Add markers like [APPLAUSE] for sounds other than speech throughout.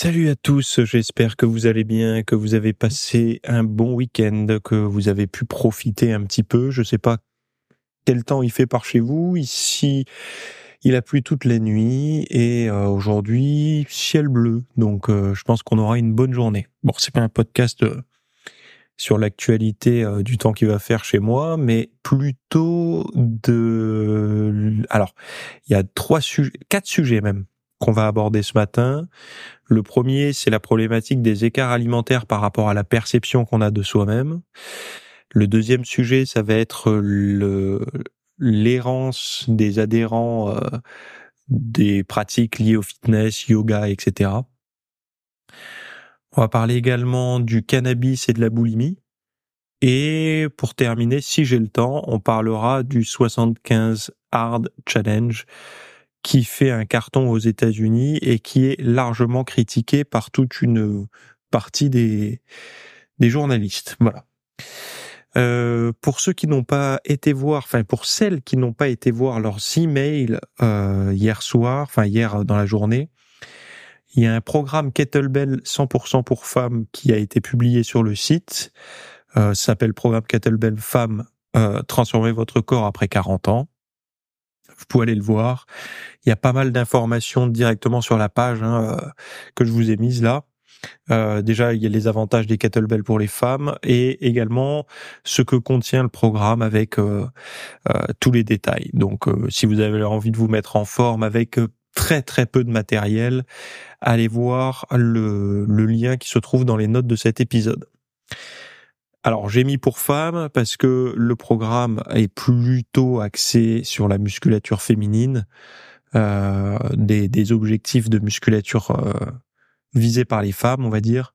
Salut à tous, j'espère que vous allez bien, que vous avez passé un bon week-end, que vous avez pu profiter un petit peu. Je sais pas quel temps il fait par chez vous. Ici, il a plu toute la nuit et euh, aujourd'hui, ciel bleu. Donc, euh, je pense qu'on aura une bonne journée. Bon, c'est pas un podcast euh, sur l'actualité du temps qu'il va faire chez moi, mais plutôt de. Alors, il y a trois sujets, quatre sujets même qu'on va aborder ce matin. Le premier, c'est la problématique des écarts alimentaires par rapport à la perception qu'on a de soi-même. Le deuxième sujet, ça va être le l'errance des adhérents euh, des pratiques liées au fitness, yoga, etc. On va parler également du cannabis et de la boulimie. Et pour terminer, si j'ai le temps, on parlera du 75 Hard Challenge, qui fait un carton aux États-Unis et qui est largement critiqué par toute une partie des, des journalistes. Voilà. Euh, pour ceux qui n'ont pas été voir, enfin pour celles qui n'ont pas été voir leurs emails euh, hier soir, enfin hier dans la journée, il y a un programme Kettlebell 100% pour femmes qui a été publié sur le site. Euh, s'appelle programme Kettlebell Femmes euh, transformer votre corps après 40 ans. Vous pouvez aller le voir. Il y a pas mal d'informations directement sur la page hein, euh, que je vous ai mise là. Euh, déjà, il y a les avantages des kettlebells pour les femmes et également ce que contient le programme avec euh, tous les détails. Donc, si vous avez envie de vous mettre en forme avec très très peu de matériel, allez voir le, le lien qui se trouve dans les notes de cet épisode. Alors j'ai mis pour femmes parce que le programme est plutôt axé sur la musculature féminine, euh, des, des, objectifs de musculature euh, visés par les femmes, on va dire.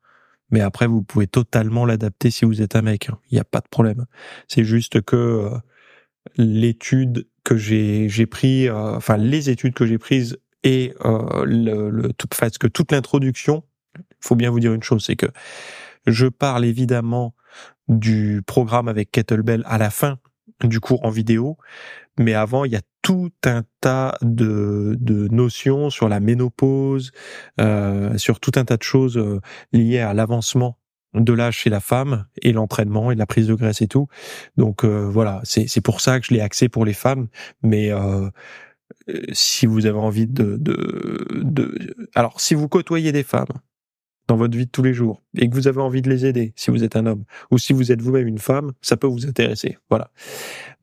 Mais après, vous pouvez totalement l'adapter si vous êtes un mec. Hein. Il n'y a pas de problème. C'est juste que euh, l'étude que j'ai j'ai pris, euh, enfin les études que j'ai prises et euh, le, le tout, parce que toute l'introduction, faut bien vous dire une chose, c'est que je parle évidemment du programme avec Kettlebell à la fin du cours en vidéo, mais avant, il y a tout un tas de, de notions sur la ménopause, euh, sur tout un tas de choses euh, liées à l'avancement de l'âge chez la femme et l'entraînement et la prise de graisse et tout. Donc euh, voilà, c'est c'est pour ça que je l'ai axé pour les femmes, mais euh, si vous avez envie de, de, de alors si vous côtoyez des femmes dans votre vie de tous les jours et que vous avez envie de les aider si vous êtes un homme ou si vous êtes vous-même une femme, ça peut vous intéresser. Voilà.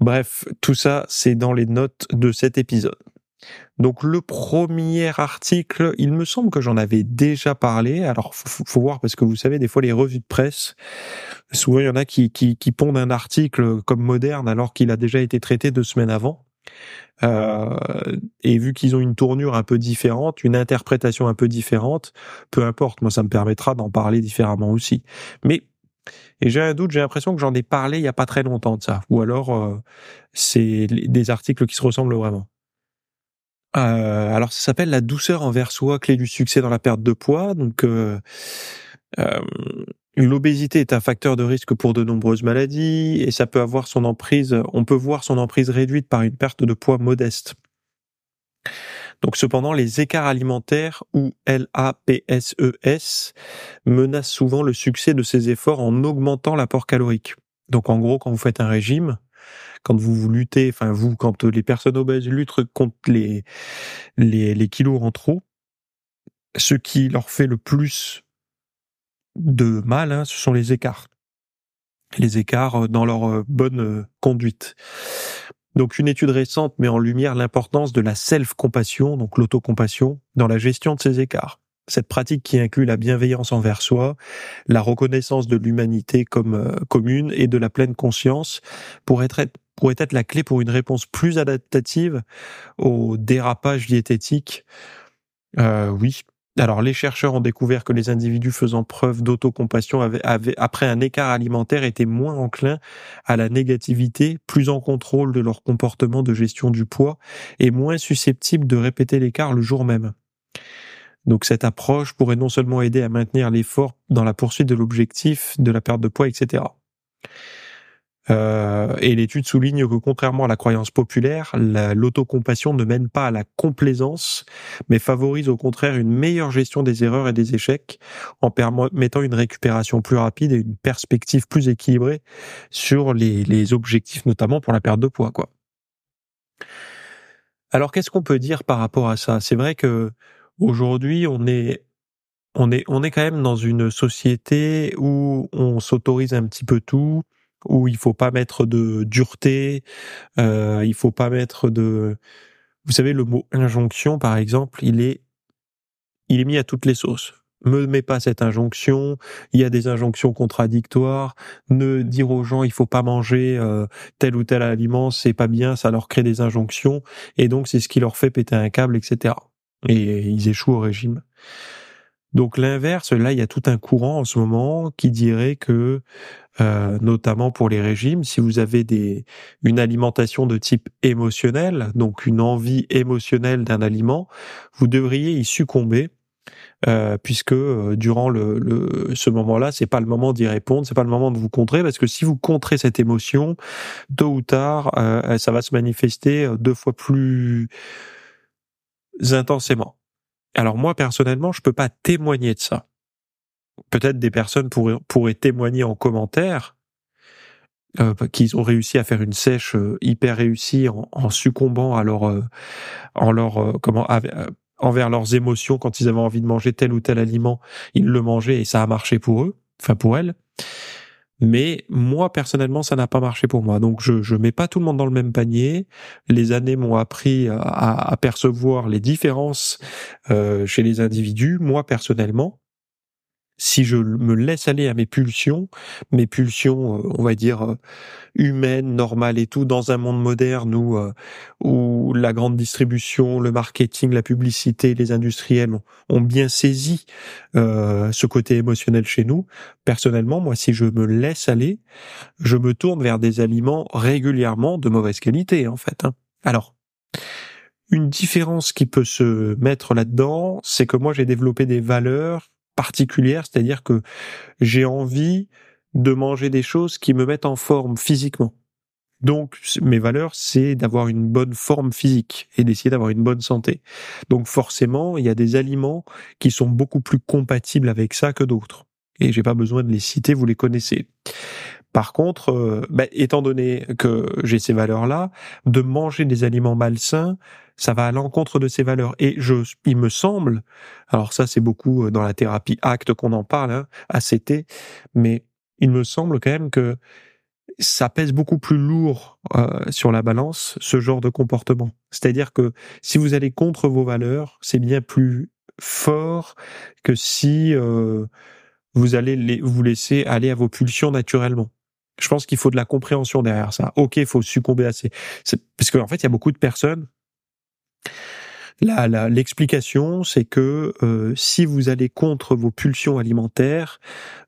Bref, tout ça, c'est dans les notes de cet épisode. Donc le premier article, il me semble que j'en avais déjà parlé. Alors faut, faut, voir parce que vous savez des fois les revues de presse, souvent il y en a qui, qui, qui pondent un article comme moderne alors qu'il a déjà été traité deux semaines avant. Euh, et vu qu'ils ont une tournure un peu différente, une interprétation un peu différente, peu importe, moi ça me permettra d'en parler différemment aussi. Mais et j'ai un doute, j'ai l'impression que j'en ai parlé il y a pas très longtemps de ça, ou alors euh, c'est des articles qui se ressemblent vraiment. Euh, alors ça s'appelle la douceur envers soi, clé du succès dans la perte de poids. Donc euh, L'obésité est un facteur de risque pour de nombreuses maladies et ça peut avoir son emprise, on peut voir son emprise réduite par une perte de poids modeste. Donc cependant, les écarts alimentaires ou LAPSES e menacent souvent le succès de ces efforts en augmentant l'apport calorique. Donc en gros, quand vous faites un régime, quand vous, luttez, enfin vous, quand les personnes obèses luttent contre les kilos en trop, ce qui leur fait le plus de mal, hein, ce sont les écarts. Les écarts euh, dans leur euh, bonne euh, conduite. Donc une étude récente met en lumière l'importance de la self-compassion, donc l'autocompassion, dans la gestion de ces écarts. Cette pratique qui inclut la bienveillance envers soi, la reconnaissance de l'humanité comme commune et de la pleine conscience pourrait être, pourrait être la clé pour une réponse plus adaptative au dérapage diététique. Euh, oui, Alors, les chercheurs ont découvert que les individus faisant preuve d'autocompassion avaient, après un écart alimentaire, étaient moins enclins à la négativité, plus en contrôle de leur comportement de gestion du poids et moins susceptibles de répéter l'écart le jour même. Donc, cette approche pourrait non seulement aider à maintenir l'effort dans la poursuite de l'objectif de la perte de poids, etc. Euh, et l'étude souligne que contrairement à la croyance populaire, l'autocompassion ne mène pas à la complaisance, mais favorise au contraire une meilleure gestion des erreurs et des échecs, en permettant une récupération plus rapide et une perspective plus équilibrée sur les, les objectifs, notamment pour la perte de poids. Quoi. Alors qu'est-ce qu'on peut dire par rapport à ça? C'est vrai que aujourd'hui on est on est on est quand même dans une société où on s'autorise un petit peu tout où il faut pas mettre de dureté, euh, il faut pas mettre de, vous savez le mot injonction par exemple, il est, il est mis à toutes les sauces. Me mets pas cette injonction. Il y a des injonctions contradictoires. Ne dire aux gens il faut pas manger euh, tel ou tel aliment, c'est pas bien, ça leur crée des injonctions et donc c'est ce qui leur fait péter un câble, etc. Et ils échouent au régime. Donc l'inverse, là, il y a tout un courant en ce moment qui dirait que, euh, notamment pour les régimes, si vous avez des, une alimentation de type émotionnel, donc une envie émotionnelle d'un aliment, vous devriez y succomber. Euh, puisque euh, durant le, le ce moment-là, c'est pas le moment d'y répondre, c'est pas le moment de vous contrer, parce que si vous contrez cette émotion, tôt ou tard, ça va se manifester deux fois plus intensément. Alors moi personnellement, je peux pas témoigner de ça. Peut-être des personnes pourraient, témoigner en commentaire euh, qu'ils ont réussi à faire une sèche euh, hyper réussie en, succombant à euh, en leur, comment, envers leurs émotions quand ils avaient envie de manger tel ou tel aliment, ils le mangeaient et ça a marché pour eux, enfin pour elles. Mais moi personnellement, ça n'a pas marché pour moi. Donc je je mets pas tout le monde dans le même panier. Les années m'ont appris à, à, percevoir les différences euh, chez les individus. Moi personnellement, si je me laisse aller à mes pulsions, mes pulsions, euh, on va dire euh, humaines, normales et tout, dans un monde moderne où euh, où la grande distribution, le marketing, la publicité, les industriels ont, bien saisi ce côté émotionnel chez nous. Personnellement, moi, si je me laisse aller, je me tourne vers des aliments régulièrement de mauvaise qualité, en fait. Hein. Alors. Une différence qui peut se mettre là-dedans, c'est que moi j'ai développé des valeurs particulière, c'est-à-dire que j'ai envie de manger des choses qui me mettent en forme physiquement. Donc mes valeurs, c'est d'avoir une bonne forme physique et d'essayer d'avoir une bonne santé. Donc forcément, il y a des aliments qui sont beaucoup plus compatibles avec ça que d'autres. Et j'ai pas besoin de les citer, vous les connaissez. Par contre, euh, bah, étant donné que j'ai ces valeurs-là, de manger des aliments malsains, ça va à l'encontre de ces valeurs. Et je, il me semble, alors ça c'est beaucoup euh, dans la thérapie acte qu'on en parle, hein, ACT, mais il me semble quand même que ça pèse beaucoup plus lourd euh, sur la balance ce genre de comportement. C'est-à-dire que si vous allez contre vos valeurs, c'est bien plus fort que si vous allez vous laisser aller à vos pulsions naturellement. Je pense qu'il faut de la compréhension derrière ça. Ok, il faut succomber à ces... Parce qu'en fait, il y a beaucoup de personnes... L'explication, c'est que euh, si vous allez contre vos pulsions alimentaires,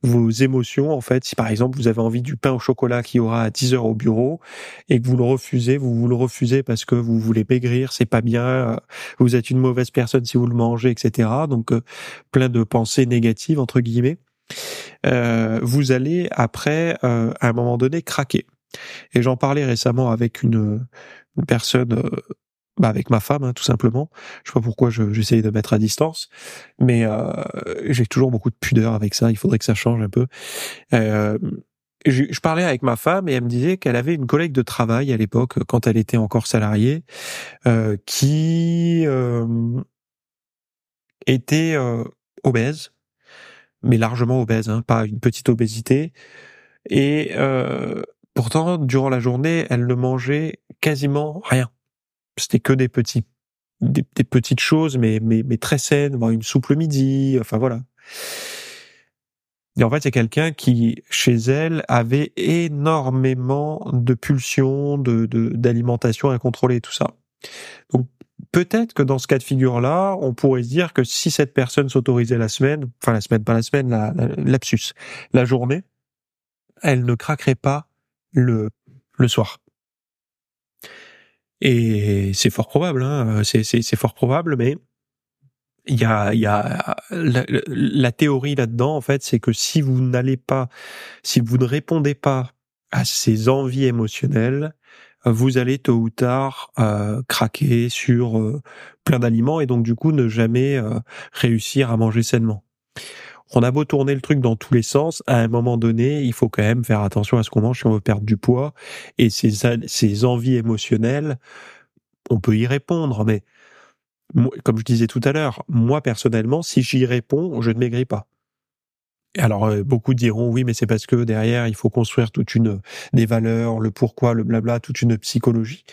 vos émotions, en fait, si par exemple vous avez envie du pain au chocolat qui aura à 10 heures au bureau et que vous le refusez, vous vous le refusez parce que vous voulez maigrir, c'est pas bien, euh, vous êtes une mauvaise personne si vous le mangez, etc. Donc euh, plein de pensées négatives entre guillemets. Euh, vous allez après, euh, à un moment donné, craquer. Et j'en parlais récemment avec une, personne, euh, bah avec ma femme, hein, tout simplement. Je sais pas pourquoi j'essaye de mettre à distance, mais j'ai toujours beaucoup de pudeur avec ça. Il faudrait que ça change un peu. Je, je, parlais avec ma femme et elle me disait qu'elle avait une collègue de travail à l'époque, quand elle était encore salariée, qui était obèse mais largement obèse, hein, pas une petite obésité. Et euh, pourtant, durant la journée, elle ne mangeait quasiment rien. C'était que des petits, des, petites choses, mais, mais, mais très saines, une soupe le midi, enfin voilà. Et en fait, c'est quelqu'un qui, chez elle, avait énormément de pulsions, de d'alimentation incontrôlée, tout ça. Donc, peut-être que dans ce cas de figure-là, on pourrait se dire que si cette personne s'autorisait la semaine, enfin la semaine, pas la semaine, la, la la journée, elle ne craquerait pas le, le soir. Et c'est fort probable, hein, c'est, fort probable, mais il y a, y a la, la théorie là-dedans, en fait, c'est que si vous n'allez pas, si vous ne répondez pas à ces envies émotionnelles, vous allez tôt ou tard euh, craquer sur euh, plein d'aliments et donc du coup ne jamais euh, réussir à manger sainement. On a beau tourner le truc dans tous les sens, à un moment donné, il faut quand même faire attention à ce qu'on mange si on veut perdre du poids et ces, ces envies émotionnelles, on peut y répondre, mais comme je disais tout à l'heure, moi personnellement, si j'y réponds, je ne maigris pas. Alors euh, beaucoup diront oui, mais c'est parce que derrière il faut construire toute une des valeurs, le pourquoi, le blabla, toute une psychologie.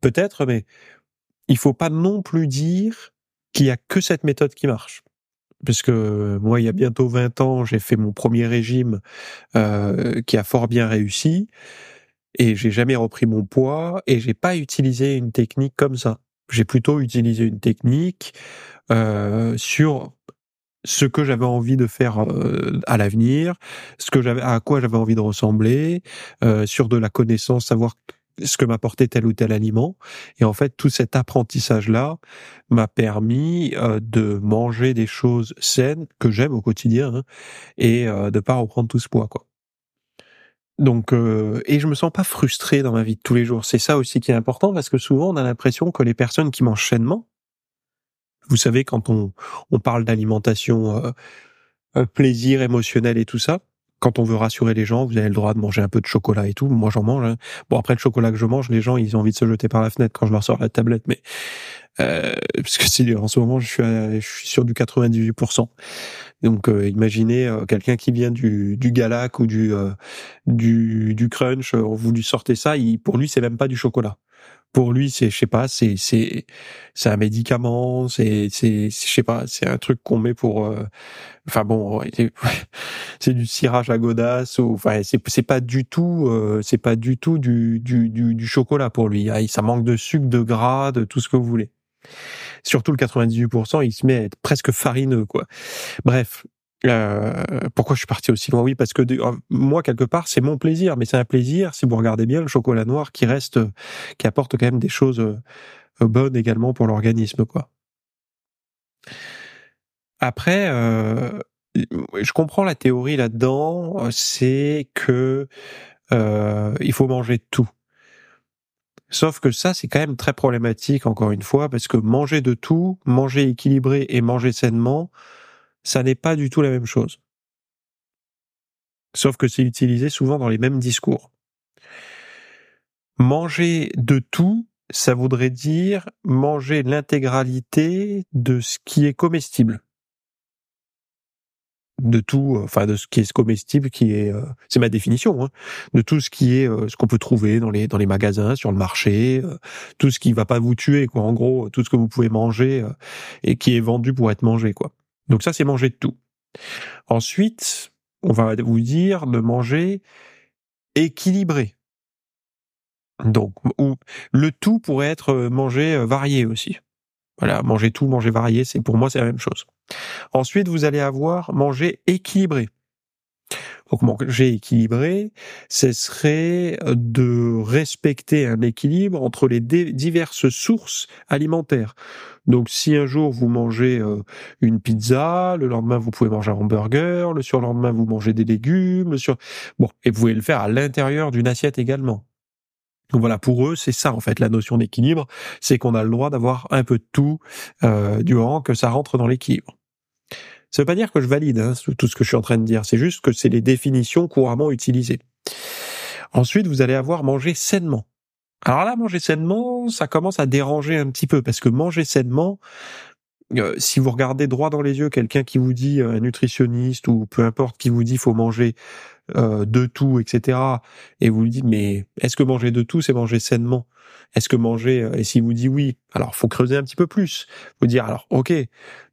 Peut-être, mais il faut pas non plus dire qu'il y a que cette méthode qui marche. Parce que moi, il y a bientôt 20 ans, j'ai fait mon premier régime euh, qui a fort bien réussi et j'ai jamais repris mon poids et j'ai pas utilisé une technique comme ça. J'ai plutôt utilisé une technique euh, sur ce que j'avais envie de faire euh, à l'avenir, ce que j'avais, à quoi j'avais envie de ressembler, euh, sur de la connaissance, savoir ce que m'apportait tel ou tel aliment. Et en fait, tout cet apprentissage-là m'a permis euh, de manger des choses saines que j'aime au quotidien hein, et de pas reprendre tout ce poids, quoi. Donc, et je me sens pas frustré dans ma vie de tous les jours. C'est ça aussi qui est important parce que souvent on a l'impression que les personnes qui mangent sainement, vous savez, quand on, on parle d'alimentation euh, euh, plaisir émotionnel et tout ça, quand on veut rassurer les gens, vous avez le droit de manger un peu de chocolat et tout. Moi, j'en mange. Hein. Bon, après le chocolat que je mange, les gens, ils ont envie de se jeter par la fenêtre quand je leur sors la tablette. Mais euh, [LAUGHS] parce que c'est en ce moment, je suis, je suis sur du 98%. Donc, euh, imaginez quelqu'un qui vient du, du Galac ou du, du, du Crunch, vous lui sortez ça, il, pour lui, c'est même pas du chocolat pour lui c'est je sais pas c'est c'est c'est un médicament c'est c'est je sais pas c'est un truc qu'on met pour euh, enfin bon [LAUGHS] c'est du cirage à godasses ou enfin c'est c'est pas du tout euh, c'est pas du tout du, du du du chocolat pour lui ah, ça manque de sucre de gras de tout ce que vous voulez. Surtout le 98% il se met à être presque farineux quoi. Bref euh, pourquoi je suis parti aussi loin? Oui, parce que euh, moi quelque part c'est mon plaisir, mais c'est un plaisir si vous regardez bien le chocolat noir qui reste, qui apporte quand même des choses euh, bonnes également pour l'organisme, quoi. Après, je comprends la théorie là-dedans, c'est que il faut manger tout. Sauf que ça, c'est quand même très problématique, encore une fois, parce que manger de tout, manger équilibré et manger sainement, ça n'est pas du tout la même chose. Sauf que c'est utilisé souvent dans les mêmes discours. Manger de tout, ça voudrait dire manger l'intégralité de ce qui est comestible. De tout, enfin de ce qui est comestible, qui est, euh, c'est ma définition, hein, de tout ce qui est euh, ce qu'on peut trouver dans les dans les magasins, sur le marché, euh, tout ce qui va pas vous tuer, quoi. En gros, tout ce que vous pouvez manger et qui est vendu pour être mangé, quoi. Donc ça, c'est manger tout. Ensuite, on va vous dire de manger équilibré. Donc, le tout pourrait être manger euh, varié aussi. Voilà, manger tout, manger varié, c'est pour moi c'est la même chose. Ensuite, vous allez avoir manger équilibré. Donc manger équilibré, ce serait de respecter un équilibre entre les diverses sources alimentaires. Donc si un jour vous mangez euh, une pizza, le lendemain vous pouvez manger un hamburger, le surlendemain vous mangez des légumes, le sur bon et vous pouvez le faire à l'intérieur d'une assiette également. Donc voilà, pour eux, c'est ça en fait la notion d'équilibre, c'est qu'on a le droit d'avoir un peu de tout euh, du moment que ça rentre dans l'équilibre. Ça veut pas dire que je valide hein, tout ce que je suis en train de dire, c'est juste que c'est les définitions couramment utilisées. Ensuite, vous allez avoir mangé sainement. Alors là, manger sainement, ça commence à déranger un petit peu parce que manger sainement, euh, si vous regardez droit dans les yeux quelqu'un qui vous dit, un nutritionniste ou peu importe, qui vous dit faut manger euh, de tout, etc. Et vous lui dites mais est-ce que manger de tout c'est manger sainement? Est-ce que manger euh, et s'il vous dit oui, alors faut creuser un petit peu plus. Vous dire alors ok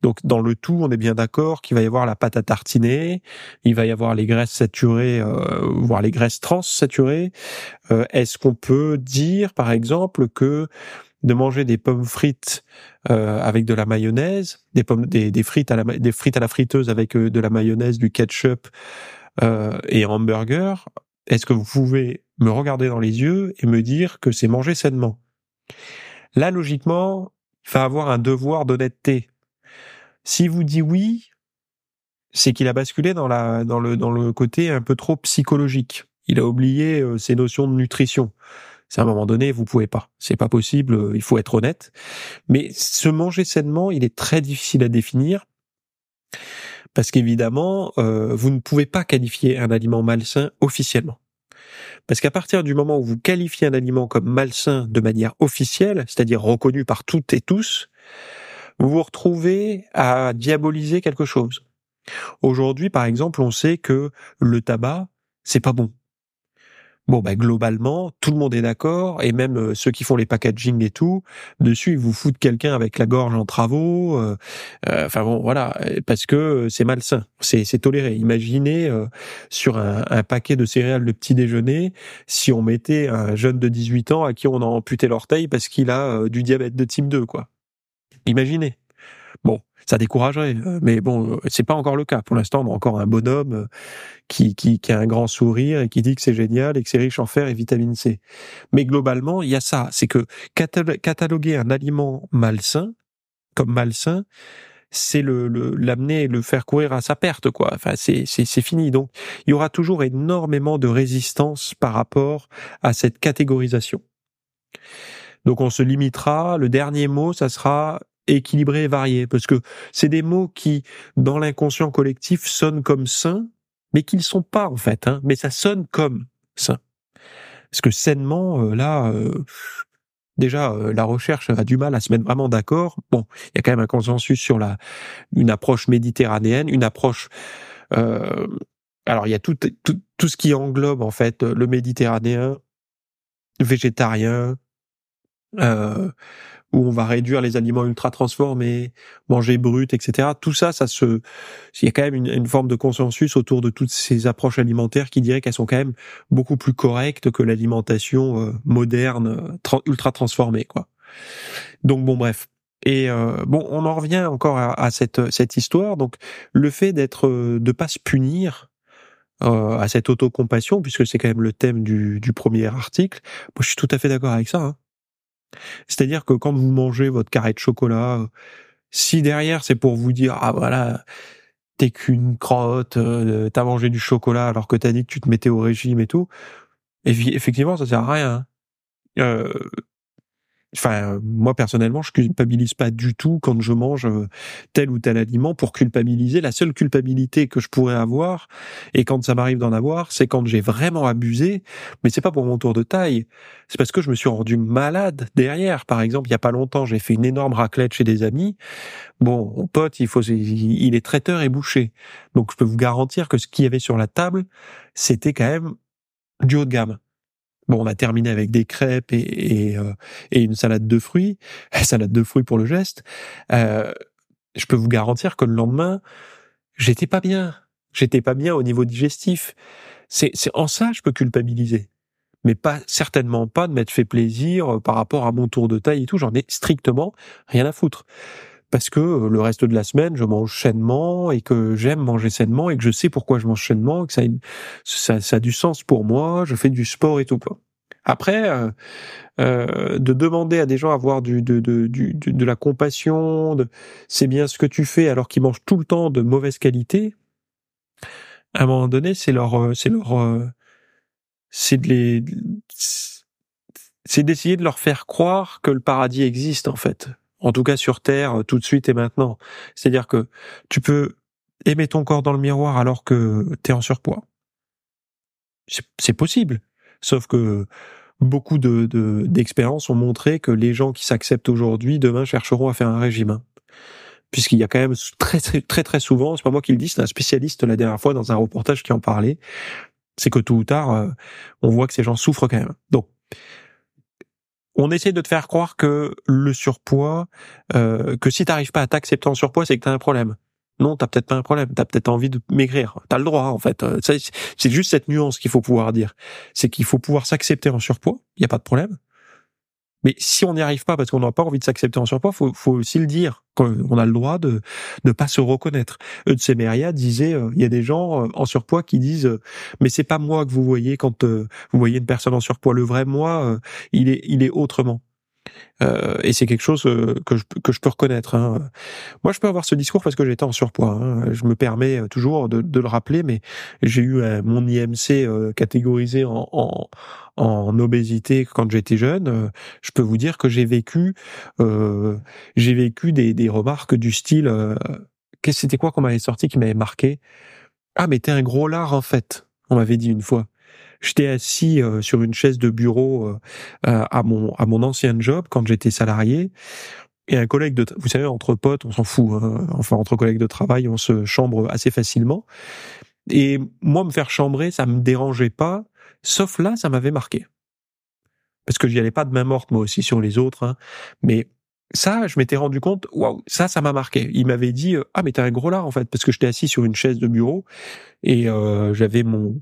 donc dans le tout on est bien d'accord qu'il va y avoir la pâte à tartiner, il va y avoir les graisses saturées, euh, voire les graisses trans saturées. est-ce qu'on peut dire par exemple que de manger des pommes frites euh, avec de la mayonnaise, des pommes, des, frites à la des frites à la friteuse avec euh, de la mayonnaise, du ketchup euh, et hamburger, est-ce que vous pouvez me regarder dans les yeux et me dire que c'est manger sainement? Là, logiquement, il va avoir un devoir d'honnêteté. Si vous dit oui, c'est qu'il a basculé dans la dans le dans le côté un peu trop psychologique. Il a oublié euh, ses notions de nutrition. C'est à un moment donné, vous pouvez pas. C'est pas possible. Euh, il faut être honnête. Mais se manger sainement, il est très difficile à définir parce qu'évidemment, euh, vous ne pouvez pas qualifier un aliment malsain officiellement. Parce qu'à partir du moment où vous qualifiez un aliment comme malsain de manière officielle, c'est-à-dire reconnu par toutes et tous, vous vous retrouvez à diaboliser quelque chose. Aujourd'hui, par exemple, on sait que le tabac, c'est pas bon. Bon, bah, globalement, tout le monde est d'accord, et même euh, ceux qui font les packaging et tout, dessus, ils vous foutent quelqu'un avec la gorge en travaux. Euh, euh, enfin bon, voilà, parce que c'est malsain, c'est, c'est toléré. Imaginez sur un, un, paquet de céréales de petit déjeuner, si on mettait un jeune de 18 ans à qui on a amputé l'orteil parce qu'il a du diabète de type 2, quoi. Imaginez. Bon, ça découragerait. Euh, mais bon, euh, c'est pas encore le cas. Pour l'instant, on a encore un bonhomme euh, qui, qui, qui a un grand sourire et qui dit que c'est génial et que c'est riche en fer et vitamine C. Mais globalement, il y a ça. C'est que cataloguer un aliment malsain comme malsain, c'est le l'amener le, le faire courir à sa perte quoi enfin c'est c'est fini donc il y aura toujours énormément de résistance par rapport à cette catégorisation donc on se limitera le dernier mot ça sera équilibré et varié, parce que c'est des mots qui, dans l'inconscient collectif, sonnent comme sains, mais qu'ils sont pas en fait, hein, mais ça sonne comme sain. Parce que sainement, euh, là, euh, déjà, euh, la recherche a du mal à se mettre vraiment d'accord. Bon, il y a quand même un consensus sur la une approche méditerranéenne, une approche. alors, il y a tout, tout, tout ce qui englobe en fait le méditerranéen, végétarien, euh, où on va réduire les aliments ultra transformés, manger brut, etc. Tout ça, ça se, il y a quand même une, forme de consensus autour de toutes ces approches alimentaires qui dirait qu'elles sont quand même beaucoup plus correctes que l'alimentation euh, moderne, ultra transformée, quoi. Donc bon, bref. Et euh, bon, on en revient encore à, cette cette histoire. Donc le fait d'être, euh, de pas se punir, à cette autocompassion, puisque c'est quand même le thème du, du premier article. Moi, je suis tout à fait d'accord avec ça. Hein. C'est-à-dire que quand vous mangez votre carré de chocolat, si derrière c'est pour vous dire ah voilà t'es qu'une crotte, euh, t'as mangé du chocolat alors que t'as dit que tu te mettais au régime et tout, effectivement ça sert à rien. Hein. Euh, Enfin, moi personnellement, je culpabilise pas du tout quand je mange euh, tel ou tel aliment pour culpabiliser. La seule culpabilité que je pourrais avoir, et quand ça m'arrive d'en avoir, c'est quand j'ai vraiment abusé. Mais c'est pas pour mon tour de taille, c'est parce que je me suis rendu malade derrière. Par exemple, il y a pas longtemps, j'ai fait une énorme raclette chez des amis. Bon, mon pote, il faut, il est traiteur et boucher, donc je peux vous garantir que ce qu'il y avait sur la table, c'était quand même du haut de gamme. Bon, on a terminé avec des crêpes et, et, euh, et une salade de fruits, [LAUGHS] salade de fruits pour le geste. Euh, je peux vous garantir que le lendemain, j'étais pas bien. J'étais pas bien au niveau digestif. C'est, en ça je peux culpabiliser, mais pas certainement pas de m'être fait plaisir euh, par rapport à mon tour de taille et tout. J'en ai strictement rien à foutre parce que euh, le reste de la semaine, je mange sainement et que j'aime manger sainement et que je sais pourquoi je mange sainement, que ça a, ça, ça, a du sens pour moi, je fais du sport et tout. Après, euh, euh, de demander à des gens à avoir du, de, de, du, de la compassion, de c'est bien ce que tu fais alors qu'ils mangent tout le temps de mauvaise qualité, à un moment donné, c'est leur, euh, c'est leur, euh, c'est de les, c'est d'essayer de leur faire croire que le paradis existe en fait en tout cas sur Terre, tout de suite et maintenant. C'est-à-dire que tu peux aimer ton corps dans le miroir alors que tu es en surpoids. C'est possible. Sauf que beaucoup de d'expériences ont montré que les gens qui s'acceptent aujourd'hui, demain chercheront à faire un régime. Puisqu'il y a quand même très très très très souvent, c'est pas moi qui le dis, c'est un spécialiste la dernière fois dans un reportage qui en parlait, c'est que tôt ou tard, euh, on voit que ces gens souffrent quand même. Donc on essaie de te faire croire que le surpoids, euh, que si t'arrives pas à t'accepter en surpoids, c'est que t'as un problème. Non, t'as peut-être pas un problème. T'as peut-être envie de maigrir. T'as le droit, en fait. Euh, c'est juste cette nuance qu'il faut pouvoir dire. C'est qu'il faut pouvoir s'accepter en surpoids. Il y a pas de problème. Mais si on n'y arrive pas parce qu'on n'a pas envie de s'accepter en surpoids, faut, faut aussi le dire. On a le droit de ne pas se reconnaître. Eutsemeria disait, euh, il y a des gens euh, en surpoids qui disent, euh, mais c'est pas moi que vous voyez quand vous voyez une personne en surpoids. Le vrai moi, il est autrement. Euh, et c'est quelque chose euh, que je, que je peux reconnaître. Hein. Moi, je peux avoir ce discours parce que j'étais en surpoids. Hein. Je me permets toujours de, le rappeler, mais j'ai eu mon IMC euh, catégorisé en, en, en, obésité quand j'étais jeune. Je peux vous dire que j'ai vécu, j'ai vécu des, des remarques du style. Qu'est-ce c'était quoi qu'on m'avait sorti qui m'avait marqué? Ah, mais t'es un gros lard en fait. On m'avait dit une fois. J'étais assis euh, sur une chaise de bureau euh, euh, à mon à mon ancien job quand j'étais salarié. Et un collègue de, vous savez, entre potes, on s'en fout. Hein. enfin, entre collègues de travail, on se chambre assez facilement. Et moi, me faire chambrer, ça me dérangeait pas. Sauf là, ça m'avait marqué. Parce que j'y allais pas de main morte, moi aussi, sur les autres. Hein. Mais ça, je m'étais rendu compte, waouh, ça, ça m'a marqué. Il m'avait dit, euh, ah mais t'es un gros lard en fait, parce que j'étais assis sur une chaise de bureau et euh, j'avais mon,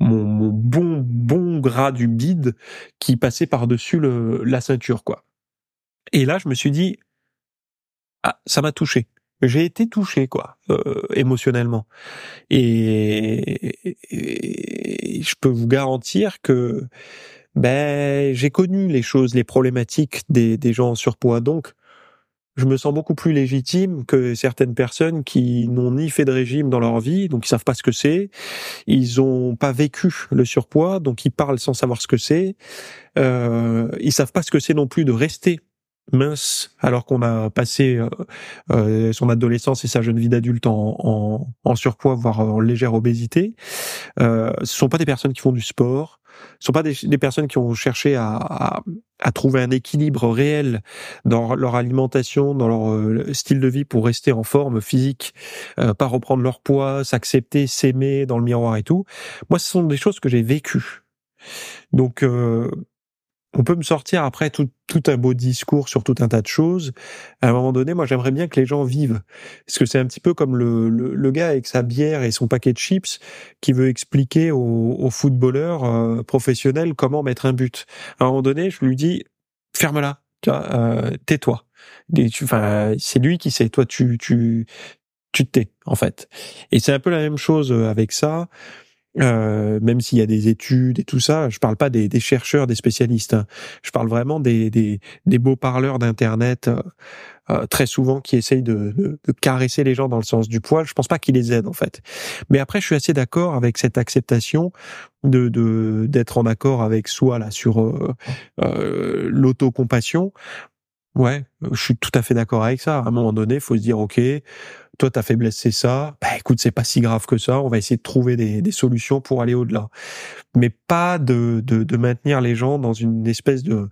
mon, bon bon gras du bide qui passait par dessus la ceinture quoi. Et là, je me suis dit, ah ça m'a touché. J'ai été touché quoi, euh, émotionnellement. Et, et je peux vous garantir que ben j'ai connu les choses, les problématiques des, gens en surpoids, donc je me sens beaucoup plus légitime que certaines personnes qui n'ont ni fait de régime dans leur vie, donc ils savent pas ce que c'est, ils ont pas vécu le surpoids, donc ils parlent sans savoir ce que c'est, euh, ils savent pas ce que c'est non plus de rester mince alors qu'on a passé euh, euh, son adolescence et sa jeune vie d'adulte en, en, en, surpoids voire en légère obésité euh, ce sont pas des personnes qui font du sport ce sont pas des, des personnes qui ont cherché à, à, à, trouver un équilibre réel dans leur alimentation, dans leur euh, style de vie pour rester en forme physique, euh, pas reprendre leur poids, s'accepter, s'aimer dans le miroir et tout. Moi, ce sont des choses que j'ai vécues. Donc, euh, on peut me sortir après tout, tout un beau discours sur tout un tas de choses. À un moment donné, moi, j'aimerais bien que les gens vivent. Parce que c'est un petit peu comme le, le, gars avec sa bière et son paquet de chips qui veut expliquer aux, footballeurs euh, professionnels comment mettre un but. À un moment donné, je lui dis, ferme-la, euh, tais-toi. Enfin, c'est lui qui sait. Toi, tu, tu, tu te tais, en fait. Et c'est un peu la même chose avec ça. Euh, même s'il y a des études et tout ça, je parle pas des, des chercheurs, des spécialistes. Hein. Je parle vraiment des, des, des beaux parleurs d'internet euh, euh, très souvent qui essayent de, de, de, caresser les gens dans le sens du poil. Je pense pas qu'ils les aident en fait. Mais après, je suis assez d'accord avec cette acceptation de d'être en accord avec soi là sur euh, euh l'autocompassion. Ouais, je suis tout à fait d'accord avec ça. À un moment donné, faut se dire ok, toi ta faiblesse c'est ça, bah écoute c'est pas si grave que ça, on va essayer de trouver des, des solutions pour aller au-delà, mais pas de, de, de maintenir les gens dans une espèce de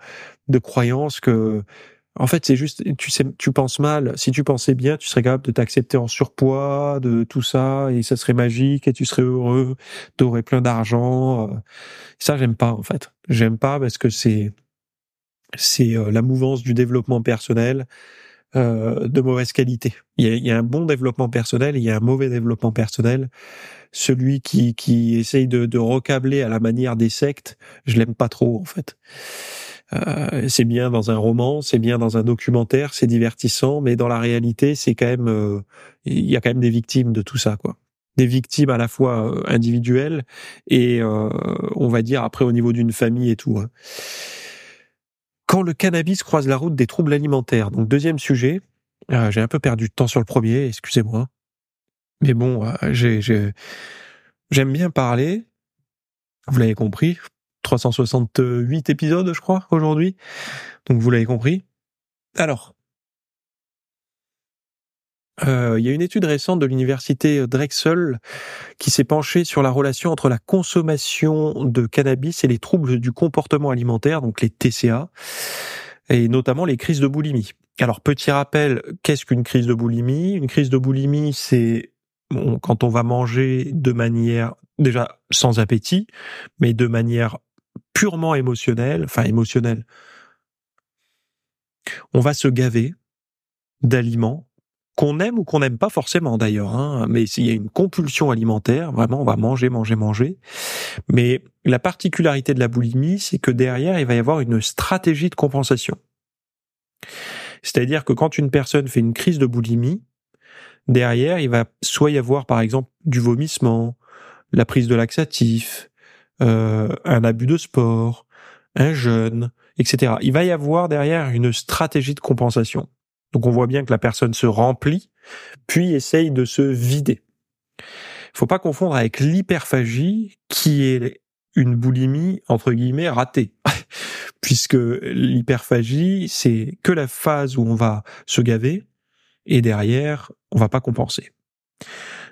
de croyance que en fait c'est juste tu sais tu penses mal, si tu pensais bien tu serais capable de t'accepter en surpoids, de tout ça et ça serait magique et tu serais heureux, tu aurais plein d'argent, ça j'aime pas en fait, j'aime pas parce que c'est c'est euh, la mouvance du développement personnel euh, de mauvaise qualité. Il y, a, un bon développement personnel, il y a un mauvais développement personnel. Celui qui, qui essaye de, de recabler à la manière des sectes, je l'aime pas trop en fait. Euh, c'est bien dans un roman, c'est bien dans un documentaire, c'est divertissant, mais dans la réalité, c'est quand même, euh, il y a quand même des victimes de tout ça, quoi. Des victimes à la fois individuelles et on va dire après au niveau d'une famille et tout. Hein quand le cannabis croise la route des troubles alimentaires. Donc deuxième sujet, euh, j'ai un peu perdu de temps sur le premier, excusez-moi. Mais bon, euh, j'ai, j'aime bien parler. Vous l'avez compris. 368 épisodes, je crois, aujourd'hui. Donc vous l'avez compris. Alors, euh, il y a une étude récente de l'université Drexel qui s'est penchée sur la relation entre la consommation de cannabis et les troubles du comportement alimentaire, donc les TCA, et notamment les crises de boulimie. Alors petit rappel, qu'est-ce qu'une crise de boulimie? Une crise de boulimie, c'est quand on va manger de manière déjà sans appétit, mais de manière purement émotionnelle, enfin émotionnelle. On va se gaver d'aliments qu'on aime ou qu'on n'aime pas forcément d'ailleurs, hein, mais s'il y a une compulsion alimentaire, vraiment on va manger, manger, manger. Mais la particularité de la boulimie, c'est que derrière, il va y avoir une stratégie de compensation. C'est-à-dire que quand une personne fait une crise de boulimie, derrière, il va soit y avoir par exemple du vomissement, la prise de laxatif, euh, un abus de sport, un jeûne, etc. Il va y avoir derrière une stratégie de compensation. Donc on voit bien que la personne se remplit, puis essaye de se vider. Il faut pas confondre avec l'hyperphagie, qui est une boulimie entre guillemets ratée, [LAUGHS] puisque l'hyperphagie c'est que la phase où on va se gaver et derrière on va pas compenser.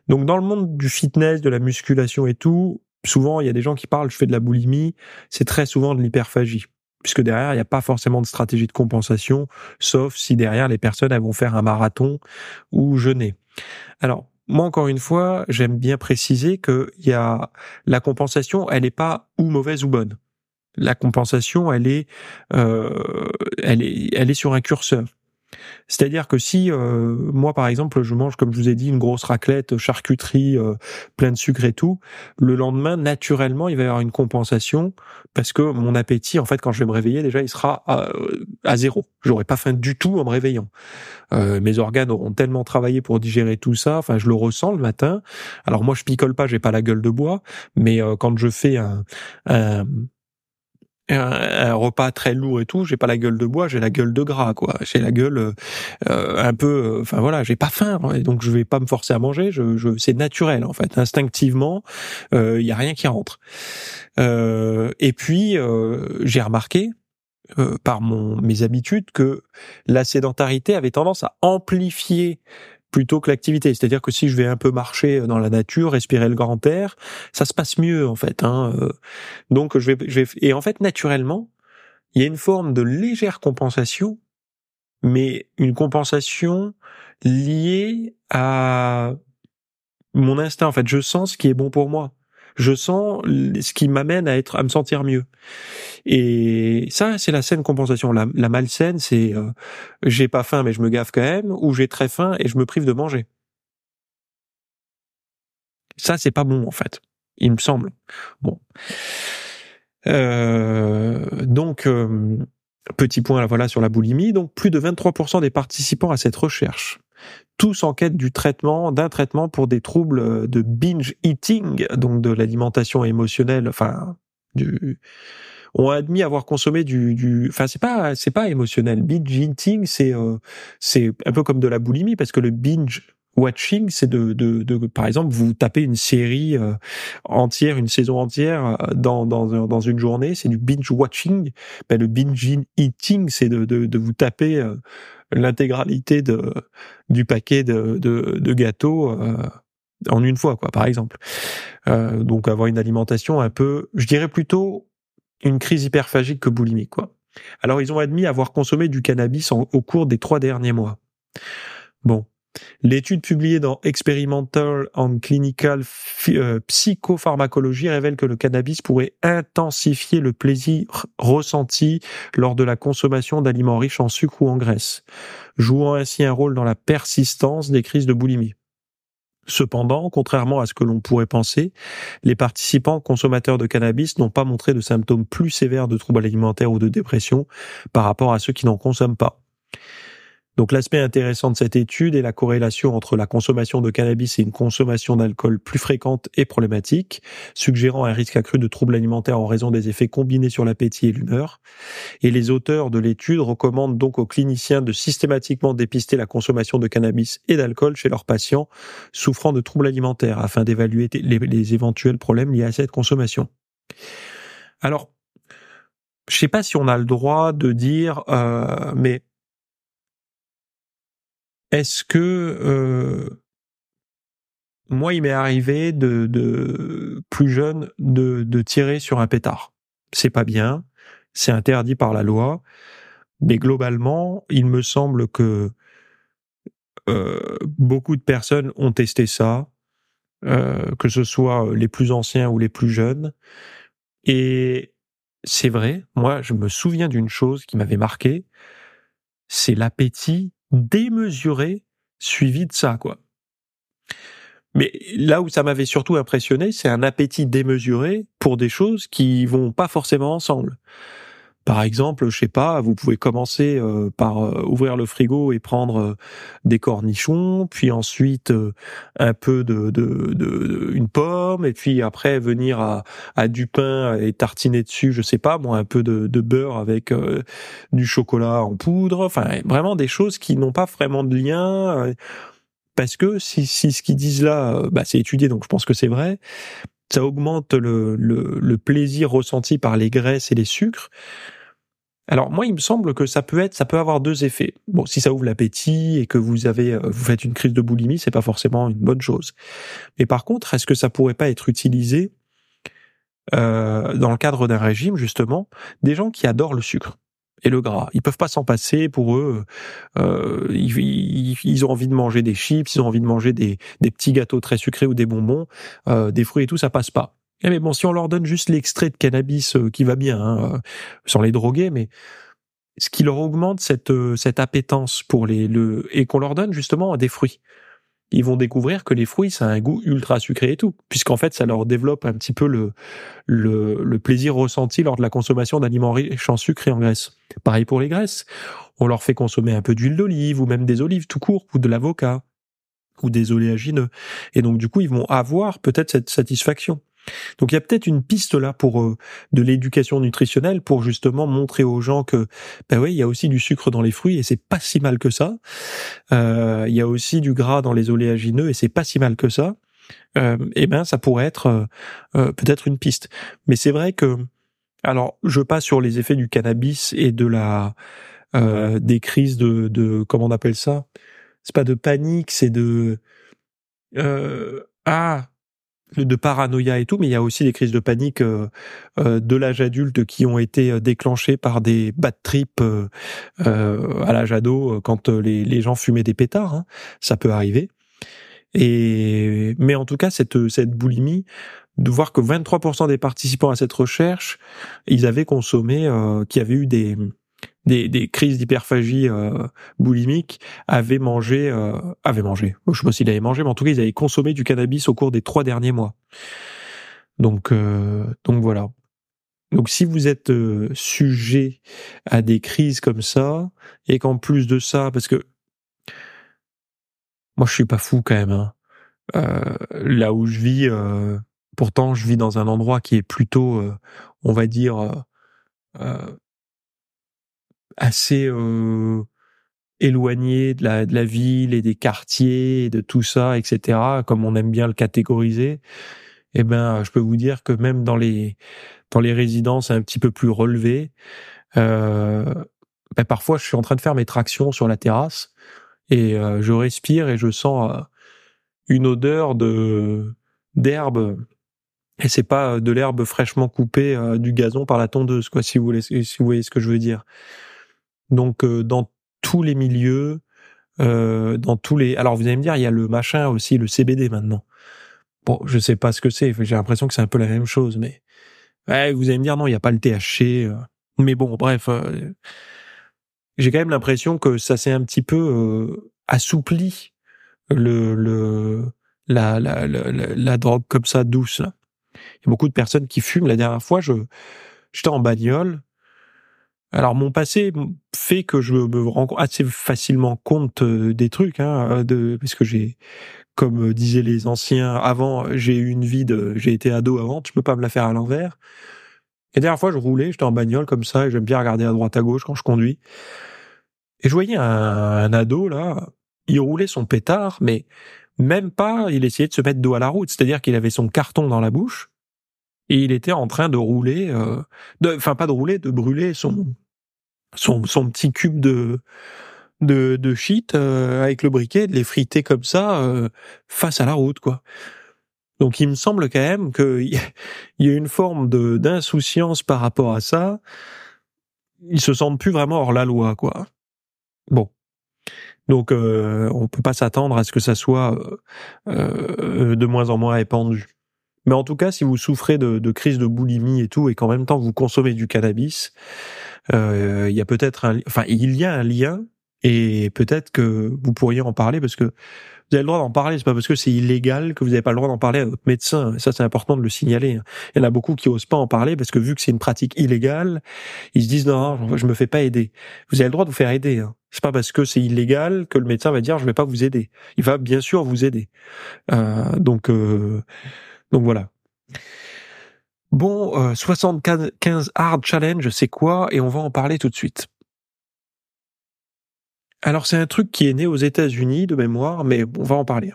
Donc dans le monde du fitness, de la musculation et tout, souvent il y a des gens qui parlent je fais de la boulimie, c'est très souvent de l'hyperphagie puisque derrière, il n'y a pas forcément de stratégie de compensation, sauf si derrière, les personnes elles vont faire un marathon ou jeûner. Alors, moi, encore une fois, j'aime bien préciser que y a la compensation, elle n'est pas ou mauvaise ou bonne. La compensation, elle est, euh, elle est, elle est sur un curseur. C'est-à-dire que si euh, moi par exemple je mange comme je vous ai dit une grosse raclette charcuterie euh, plein de sucre et tout, le lendemain naturellement il va y avoir une compensation parce que mon appétit en fait quand je vais me réveiller déjà il sera à, à zéro. J'aurai pas faim du tout en me réveillant. Euh, mes organes auront tellement travaillé pour digérer tout ça, enfin je le ressens le matin. Alors moi je picole pas, j'ai pas la gueule de bois, mais quand je fais un, un un, repas très lourd et tout, j'ai pas la gueule de bois, j'ai la gueule de gras, quoi. J'ai la gueule euh, euh, un peu, euh, enfin voilà, j'ai pas faim, et donc je vais pas me forcer à manger. Je, je c'est naturel en fait, instinctivement, il y a rien qui rentre. et puis j'ai remarqué par mon mes habitudes que la sédentarité avait tendance à amplifier plutôt que l'activité. C'est-à-dire que si je vais un peu marcher dans la nature, respirer le grand air, ça se passe mieux en fait. Hein. Euh. Donc je vais, je vais et en fait naturellement, il y a une forme de légère compensation, mais une compensation liée à mon instinct. En fait, je sens ce qui est bon pour moi je sens ce qui m'amène à être à me sentir mieux. Et ça, c'est la saine compensation. La, malsaine, c'est euh, j'ai pas faim mais je me gaffe quand même, ou j'ai très faim et je me prive de manger. Ça, c'est pas bon en fait. Il me semble. Bon. Euh, donc, euh, petit point voilà sur la boulimie. Donc, plus de 23% des participants à cette recherche tous en quête du traitement, d'un traitement pour des troubles de binge eating, donc de l'alimentation émotionnelle, enfin, du, ont admis avoir consommé du, du, enfin c'est pas, c'est pas émotionnel. Binge eating, c'est, euh, c'est un peu comme de la boulimie parce que le binge watching, c'est de, de, de, par exemple, vous tapez une série euh, entière, une saison entière euh, dans, dans, dans une journée, c'est du binge watching. Ben, le binge eating, c'est de, de, de, vous taper l'intégralité de du paquet de, de, de gâteaux euh, en une fois, quoi, par exemple. Euh, donc avoir une alimentation un peu, je dirais plutôt une crise hyperphagique que boulimique, quoi. Alors ils ont admis avoir consommé du cannabis au cours des trois derniers mois. Bon, L'étude publiée dans Experimental and Clinical euh, Psychopharmacology révèle que le cannabis pourrait intensifier le plaisir ressenti lors de la consommation d'aliments riches en sucre ou en graisse, jouant ainsi un rôle dans la persistance des crises de boulimie. Cependant, contrairement à ce que l'on pourrait penser, les participants consommateurs de cannabis n'ont pas montré de symptômes plus sévères de troubles alimentaires ou de dépression par rapport à ceux qui n'en consomment pas. Donc l'aspect intéressant de cette étude est la corrélation entre la consommation de cannabis et une consommation d'alcool plus fréquente et problématique, suggérant un risque accru de troubles alimentaires en raison des effets combinés sur l'appétit et l'humeur. Et les auteurs de l'étude recommandent donc aux cliniciens de systématiquement dépister la consommation de cannabis et d'alcool chez leurs patients souffrant de troubles alimentaires afin d'évaluer les, éventuels problèmes liés à cette consommation. Alors, je sais pas si on a le droit de dire, euh, mais est-ce que euh, moi, il m'est arrivé de, plus jeune de, tirer sur un pétard. C'est pas bien, c'est interdit par la loi, mais globalement, il me semble que euh, beaucoup de personnes ont testé ça, euh, que ce soit les plus anciens ou les plus jeunes, et c'est vrai. Moi, je me souviens d'une chose qui m'avait marqué, c'est l'appétit démesuré suivi de ça, quoi. Mais là où ça m'avait surtout impressionné, c'est un appétit démesuré pour des choses qui vont pas forcément ensemble. Par exemple, je sais pas, vous pouvez commencer euh, par euh, ouvrir le frigo et prendre euh, des cornichons, puis ensuite un peu de, de, de, une pomme, et puis après venir à, à du pain et tartiner dessus, je sais pas, moi un peu de, de beurre avec du chocolat en poudre, enfin vraiment des choses qui n'ont pas vraiment de lien. parce que si, si ce qu'ils disent là, bah, c'est étudié, donc je pense que c'est vrai, ça augmente le, le, le, plaisir ressenti par les graisses et les sucres. Alors moi, il me semble que ça peut être, ça peut avoir deux effets. Bon, si ça ouvre l'appétit et que vous avez, euh, vous faites une crise de boulimie, c'est pas forcément une bonne chose. Mais par contre, est-ce que ça pourrait pas être utilisé euh, dans le cadre d'un régime justement des gens qui adorent le sucre? Et le gras. Ils peuvent pas s'en passer. Pour eux, euh, ils, ils, ont envie de manger des chips, ils ont envie de manger des, des petits gâteaux très sucrés ou des bonbons, euh, des fruits et tout, ça passe pas. Eh, mais bon, si on leur donne juste l'extrait de cannabis euh, qui va bien, hein, euh, sans les droguer, mais ce qui leur augmente cette euh, cette appétence pour les le et qu'on leur donne justement des fruits. Ils vont découvrir que les fruits ça a un goût ultra sucré et tout, puisqu'en fait ça leur développe un petit peu le le, le plaisir ressenti lors de la consommation d'aliments riches en sucre et en graisse. Pareil pour les graisses, on leur fait consommer un peu d'huile d'olive ou même des olives tout court ou de l'avocat ou des oléagineux. Et donc du coup ils vont avoir peut-être cette satisfaction. Donc il y a peut-être une piste là pour euh, de l'éducation nutritionnelle pour justement montrer aux gens que ben oui il y a aussi du sucre dans les fruits et c'est pas si mal que ça. Euh, il y a aussi du gras dans les oléagineux et c'est pas si mal que ça. Euh, eh ben ça pourrait être euh, peut-être une piste. Mais c'est vrai que alors je passe sur les effets du cannabis et de la des crises de, de comment on appelle ça? C'est pas de panique, c'est de ah de paranoïa et tout, mais il y a aussi des crises de panique euh, euh, de l'âge adulte qui ont été euh, déclenchées par des bad trips à l'âge ado quand les, gens fumaient des pétards. Hein. Ça peut arriver. Et mais en tout cas cette cette boulimie, de voir que 23% des participants à cette recherche, ils avaient consommé, euh, qui avaient eu des des, des crises d'hyperphagie euh, boulimique avaient mangé, euh, avaient mangé. Je sais pas s'ils avaient mangé, mais en tout cas ils avaient consommé du cannabis au cours des trois derniers mois. Donc euh, donc voilà. Donc si vous êtes euh, sujet à des crises comme ça et qu'en plus de ça, parce que moi je suis pas fou quand même. Hein. Euh, là où je vis, pourtant je vis dans un endroit qui est plutôt, on va dire assez euh, éloigné de la, de la ville et des quartiers et de tout ça, etc., comme on aime bien le catégoriser, eh ben, je peux vous dire que même dans les dans les résidences un petit peu plus relevées, euh, ben parfois je suis en train de faire mes tractions sur la terrasse et euh, je respire et je sens euh, une odeur de d'herbe et c'est pas de l'herbe fraîchement coupée du gazon par la tondeuse quoi si vous voulez si vous voyez ce que je veux dire donc euh, dans tous les milieux, euh, dans tous les. Alors vous allez me dire, il y a le machin aussi, le CBD maintenant. Bon, je sais pas ce que c'est. J'ai l'impression que c'est un peu la même chose, mais ouais, vous allez me dire non, il y a pas le THC. Euh. Mais bon, bref, j'ai quand même l'impression que ça s'est un petit peu assoupli le le la, la, la, la, drogue comme ça douce. Il y a beaucoup de personnes qui fument. La dernière fois, je j'étais en bagnole alors mon passé fait que je me rends assez facilement compte euh, des trucs, hein, de, parce que j'ai, comme disaient les anciens avant, j'ai eu une vie de, j'ai été ado avant, je peux pas me la faire à l'envers. Et dernière fois, je roulais, j'étais en bagnole comme ça, et j'aime bien regarder à droite à gauche quand je conduis. Et je voyais un, un ado là, il roulait son pétard, mais même pas, il essayait de se mettre dos à la route, c'est-à-dire qu'il avait son carton dans la bouche et il était en train de rouler, euh, enfin pas de rouler, de brûler son son, son petit cube de de, de shit euh, avec le briquet, de les friter comme ça euh, face à la route, quoi. Donc il me semble quand même qu'il [LAUGHS] y, a une forme de d'insouciance par rapport à ça. Ils se sentent plus vraiment hors la loi, quoi. Bon. Donc euh, on peut pas s'attendre à ce que ça soit euh, de moins en moins répandu. Mais en tout cas, si vous souffrez de, de crise de boulimie et tout, et qu'en même temps vous consommez du cannabis, euh, il y a peut-être un, enfin, il y a un lien Et peut-être que vous pourriez en parler parce que vous avez le droit d'en parler. C'est pas parce que c'est illégal que vous n'avez pas le droit d'en parler à votre médecin. Ça, c'est important de le signaler. Il y en a beaucoup qui osent pas en parler parce que vu que c'est une pratique illégale, ils se disent non, je me fais pas aider. Vous avez le droit de vous faire aider. Hein. C'est pas parce que c'est illégal que le médecin va dire je vais pas vous aider. Il va bien sûr vous aider. Euh, donc, euh, donc voilà. Bon, euh, 75 hard challenge, c'est quoi? Et on va en parler tout de suite. Alors c'est un truc qui est né aux États-Unis de mémoire, mais on va en parler.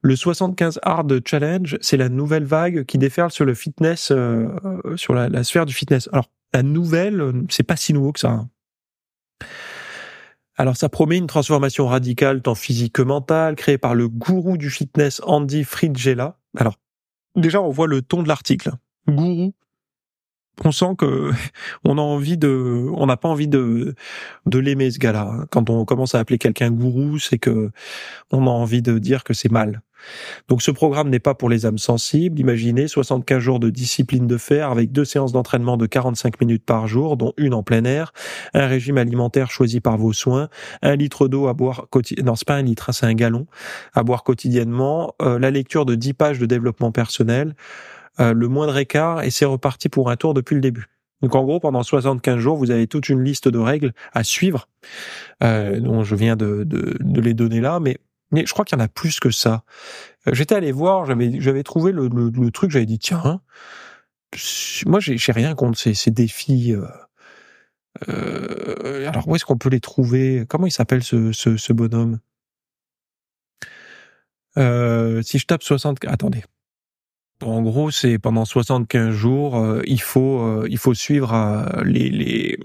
Le 75 Hard Challenge, c'est la nouvelle vague qui déferle sur le fitness, euh, sur la, sphère du fitness. Alors la nouvelle, c'est pas si nouveau que ça. Hein. Alors ça promet une transformation radicale tant physique que mentale, créée par le gourou du fitness Andy Fringella. Alors déjà on voit le ton de l'article. Gourou, on sent que [LAUGHS] on a envie de, on n'a pas envie de de l'aimer ce gars-là. Quand on commence à appeler quelqu'un gourou, c'est que on a envie de dire que c'est mal. Donc ce programme n'est pas pour les âmes sensibles. Imaginez 75 jours de discipline de fer avec deux séances d'entraînement de 45 minutes par jour, dont une en plein air, un régime alimentaire choisi par vos soins, un litre d'eau à boire quotidiennement, non pas un litre, hein, c'est un gallon à boire quotidiennement, euh, la lecture de 10 pages de développement personnel, le moindre écart et c'est reparti pour un tour depuis le début. Donc en gros, pendant 75 jours, vous avez toute une liste de règles à suivre, euh, dont je viens de, de, de, les donner là, mais, mais je crois qu'il y en a plus que ça. Euh, j'étais allé voir, j'avais trouvé le, le, truc, j'avais dit tiens, hein, moi j'ai rien contre ces, ces défis. Euh, euh, alors où est-ce qu'on peut les trouver? Comment il s'appelle ce, ce, ce bonhomme? Euh, Si je tape 60, attendez. En gros, c'est pendant 75 jours, euh, il faut euh, il faut suivre euh, les, les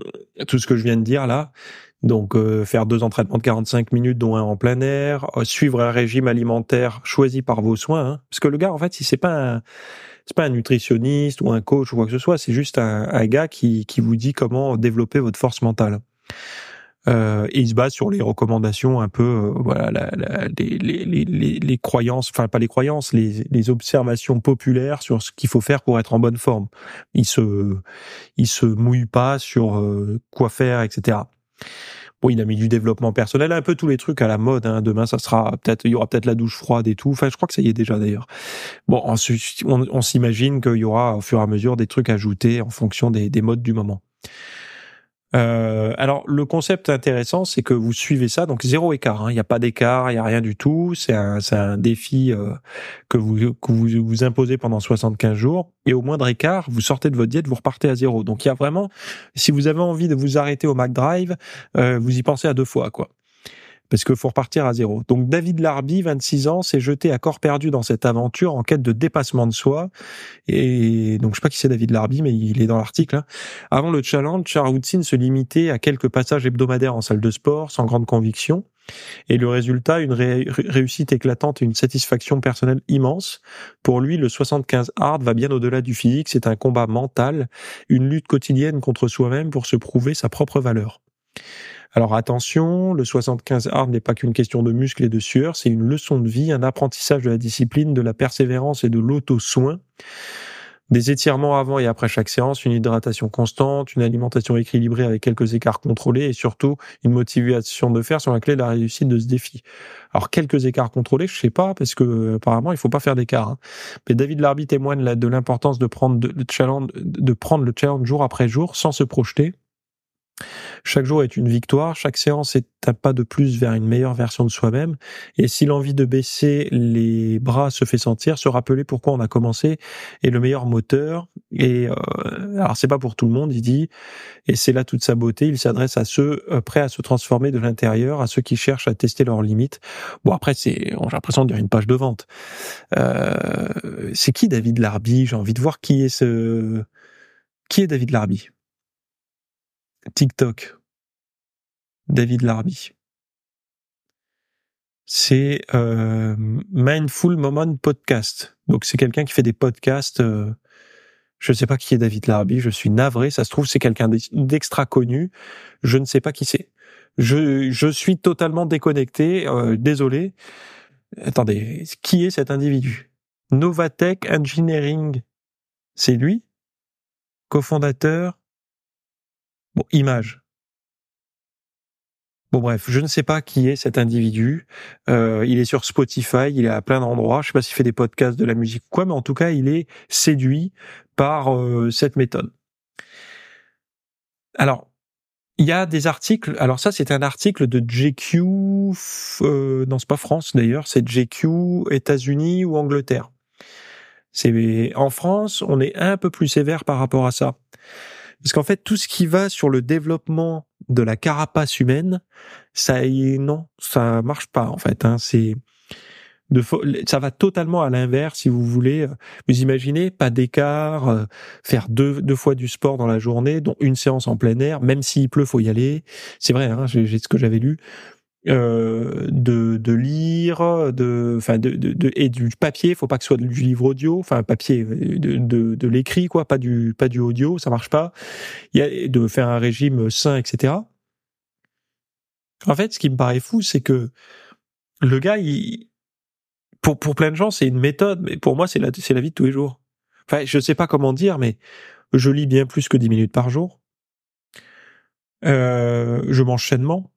tout ce que je viens de dire là. Donc faire deux entraînements de 45 minutes dont un en plein air, suivre un régime alimentaire choisi par vos soins hein. parce que le gars en fait, si c'est pas un c'est pas un nutritionniste ou un coach ou quoi que ce soit, c'est juste un, un gars qui qui vous dit comment développer votre force mentale. Euh, et il se base sur les recommandations un peu, euh, voilà, la, la, les, les, les, les, croyances, enfin pas les croyances, les, observations populaires sur ce qu'il faut faire pour être en bonne forme. Il se, il se mouille pas sur euh, quoi faire, etc. Bon, il a mis du développement personnel, un peu tous les trucs à la mode. Hein. Demain, ça sera peut-être, il y aura peut-être la douche froide et tout. Enfin, je crois que ça y est déjà d'ailleurs. Bon, on, on s'imagine qu'il y aura au fur et à mesure des trucs ajoutés en fonction des, des modes du moment. Euh, alors le concept intéressant, c'est que vous suivez ça, donc zéro écart. Hein. Il n'y a pas d'écart, il n'y a rien du tout. C'est un, un défi euh, que, vous, que vous vous imposez pendant 75 jours. Et au moindre écart, vous sortez de votre diète, vous repartez à zéro. Donc il y a vraiment, si vous avez envie de vous arrêter au McDrive, euh, vous y pensez à deux fois, quoi parce qu'il faut repartir à zéro. Donc David Larby, 26 ans, s'est jeté à corps perdu dans cette aventure en quête de dépassement de soi. Et donc je sais pas qui c'est David Larby, mais il est dans l'article. Hein. Avant le challenge, Charles se limitait à quelques passages hebdomadaires en salle de sport, sans grande conviction. Et le résultat, une réussite éclatante et une satisfaction personnelle immense. Pour lui, le 75 hard va bien au-delà du physique, c'est un combat mental, une lutte quotidienne contre soi-même pour se prouver sa propre valeur. Alors attention, le 75 hard n'est pas qu'une question de muscles et de sueur, c'est une leçon de vie, un apprentissage de la discipline, de la persévérance et de l'auto-soin. Des étirements avant et après chaque séance, une hydratation constante, une alimentation équilibrée avec quelques écarts contrôlés et surtout une motivation de faire sur la clé de la réussite de ce défi. Alors quelques écarts contrôlés, je sais pas parce que apparemment il faut pas faire d'écart. Hein. Mais David Larby témoigne de l'importance de prendre le challenge, de prendre le challenge jour après jour sans se projeter chaque jour est une victoire, chaque séance est un pas de plus vers une meilleure version de soi-même. Et si l'envie de baisser les bras se fait sentir, se rappeler pourquoi on a commencé est le meilleur moteur. Et euh, alors c'est pas pour tout le monde, il dit, et c'est là toute sa beauté. Il s'adresse à ceux euh, prêts à se transformer de l'intérieur, à ceux qui cherchent à tester leurs limites. Bon après c'est, j'ai l'impression de dire une page de vente. Euh, c'est qui David Larby J'ai envie de voir qui est ce, qui est David Larby TikTok. David Larby. C'est euh, Mindful Moment Podcast. Donc c'est quelqu'un qui fait des podcasts. Euh, je ne sais pas qui est David Larby. Je suis navré. Ça se trouve c'est quelqu'un d'extra connu. Je ne sais pas qui c'est. Je, je suis totalement déconnecté. Euh, désolé. Attendez, qui est cet individu? Novatech Engineering. C'est lui? Cofondateur? Bon, image. Bon bref, je ne sais pas qui est cet individu. Euh, il est sur Spotify, il est à plein d'endroits. Je sais pas s'il fait des podcasts de la musique ou quoi, mais en tout cas, il est séduit par euh, cette méthode. Alors, il y a des articles. Alors ça, c'est un article de JQ. Euh, non, c'est pas France d'ailleurs. C'est JQ, États-Unis ou Angleterre. C'est en France, on est un peu plus sévère par rapport à ça. Parce qu'en fait, tout ce qui va sur le développement de la carapace humaine, ça non, ça marche pas en fait. Hein. C'est ça va totalement à l'inverse si vous voulez. Vous imaginez pas d'écart, euh, faire deux, deux fois du sport dans la journée, dont une séance en plein air, même s'il pleut, faut y aller. C'est vrai, hein, j'ai ce que j'avais lu. Euh, de, de lire, de, enfin de, de, et du papier. Faut pas que ce soit du livre audio, enfin papier, de, de, de l'écrit quoi, pas du pas du audio, ça marche pas. Il y a de faire un régime sain, etc. En fait, ce qui me paraît fou, c'est que le gars, il, pour pour plein de gens, c'est une méthode, mais pour moi, c'est la c'est la vie de tous les jours. Enfin, je sais pas comment dire, mais je lis bien plus que 10 minutes par jour. Euh, je mange sainement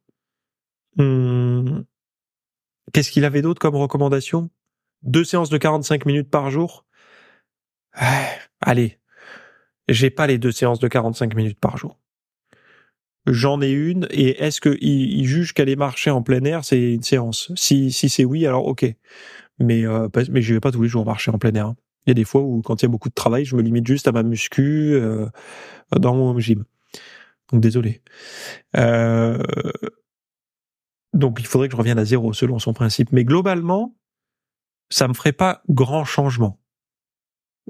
qu'est-ce qu'il avait d'autre comme recommandation? Deux séances de 45 minutes par jour? Allez, j'ai pas les deux séances de 45 minutes par jour. J'en ai une, et est-ce qu'il il juge qu'aller marcher en plein air, c'est une séance Si, si c'est oui, alors ok. Mais, euh, mais je vais pas tous les jours marcher en plein air. Hein. Il y a des fois où, quand il y a beaucoup de travail, je me limite juste à ma muscu euh, dans mon gym. Donc désolé. Euh, donc il faudrait que je revienne à zéro selon son principe. Mais globalement, ça me ferait pas grand changement.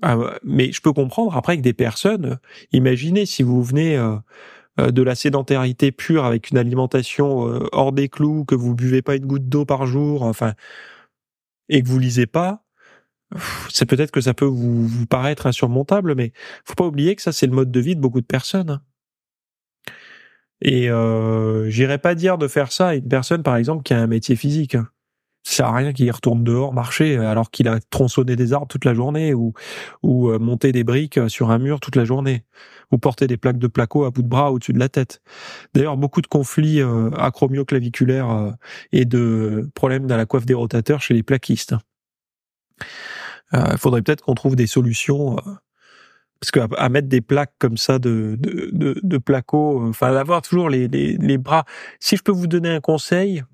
Ah, mais je peux comprendre après que des personnes, imaginez si vous venez euh, euh, de la sédentarité pure avec une alimentation euh, hors des clous, que vous buvez pas une goutte d'eau par jour, enfin, et que vous lisez pas, c'est peut-être que ça peut vous, vous, paraître insurmontable, mais faut pas oublier que ça c'est le mode de vie de beaucoup de personnes. Et euh, j'irais pas dire de faire ça à une personne, par exemple, qui a un métier physique. Ça sert à rien qu'il retourne dehors marcher alors qu'il a tronçonné des arbres toute la journée ou ou euh, monté des briques sur un mur toute la journée ou porter des plaques de placo à bout de bras au-dessus de la tête. D'ailleurs, beaucoup de conflits euh, acromioclaviculaires euh, et de problèmes dans la coiffe des rotateurs chez les plaquistes. Il euh, faudrait peut-être qu'on trouve des solutions euh, parce qu'à à mettre des plaques comme ça de de, de, de placo, euh, enfin d'avoir toujours les, les, les bras. Si je peux vous donner un conseil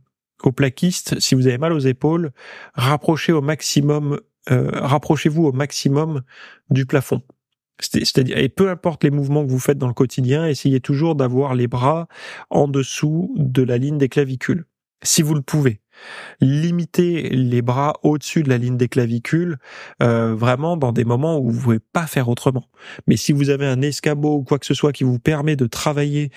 aux plaquistes, si vous avez mal aux épaules, rapprochez au maximum, euh, rapprochez-vous au maximum du plafond. C'est-à-dire, et peu importe les mouvements que vous faites dans le quotidien, essayez toujours d'avoir les bras en dessous de la ligne des clavicules, si vous le pouvez limiter les bras au-dessus de la ligne des clavicules, euh, vraiment dans des moments où vous pouvez pas faire autrement. Mais si vous avez un escabeau ou quoi que ce soit qui vous permet de travailler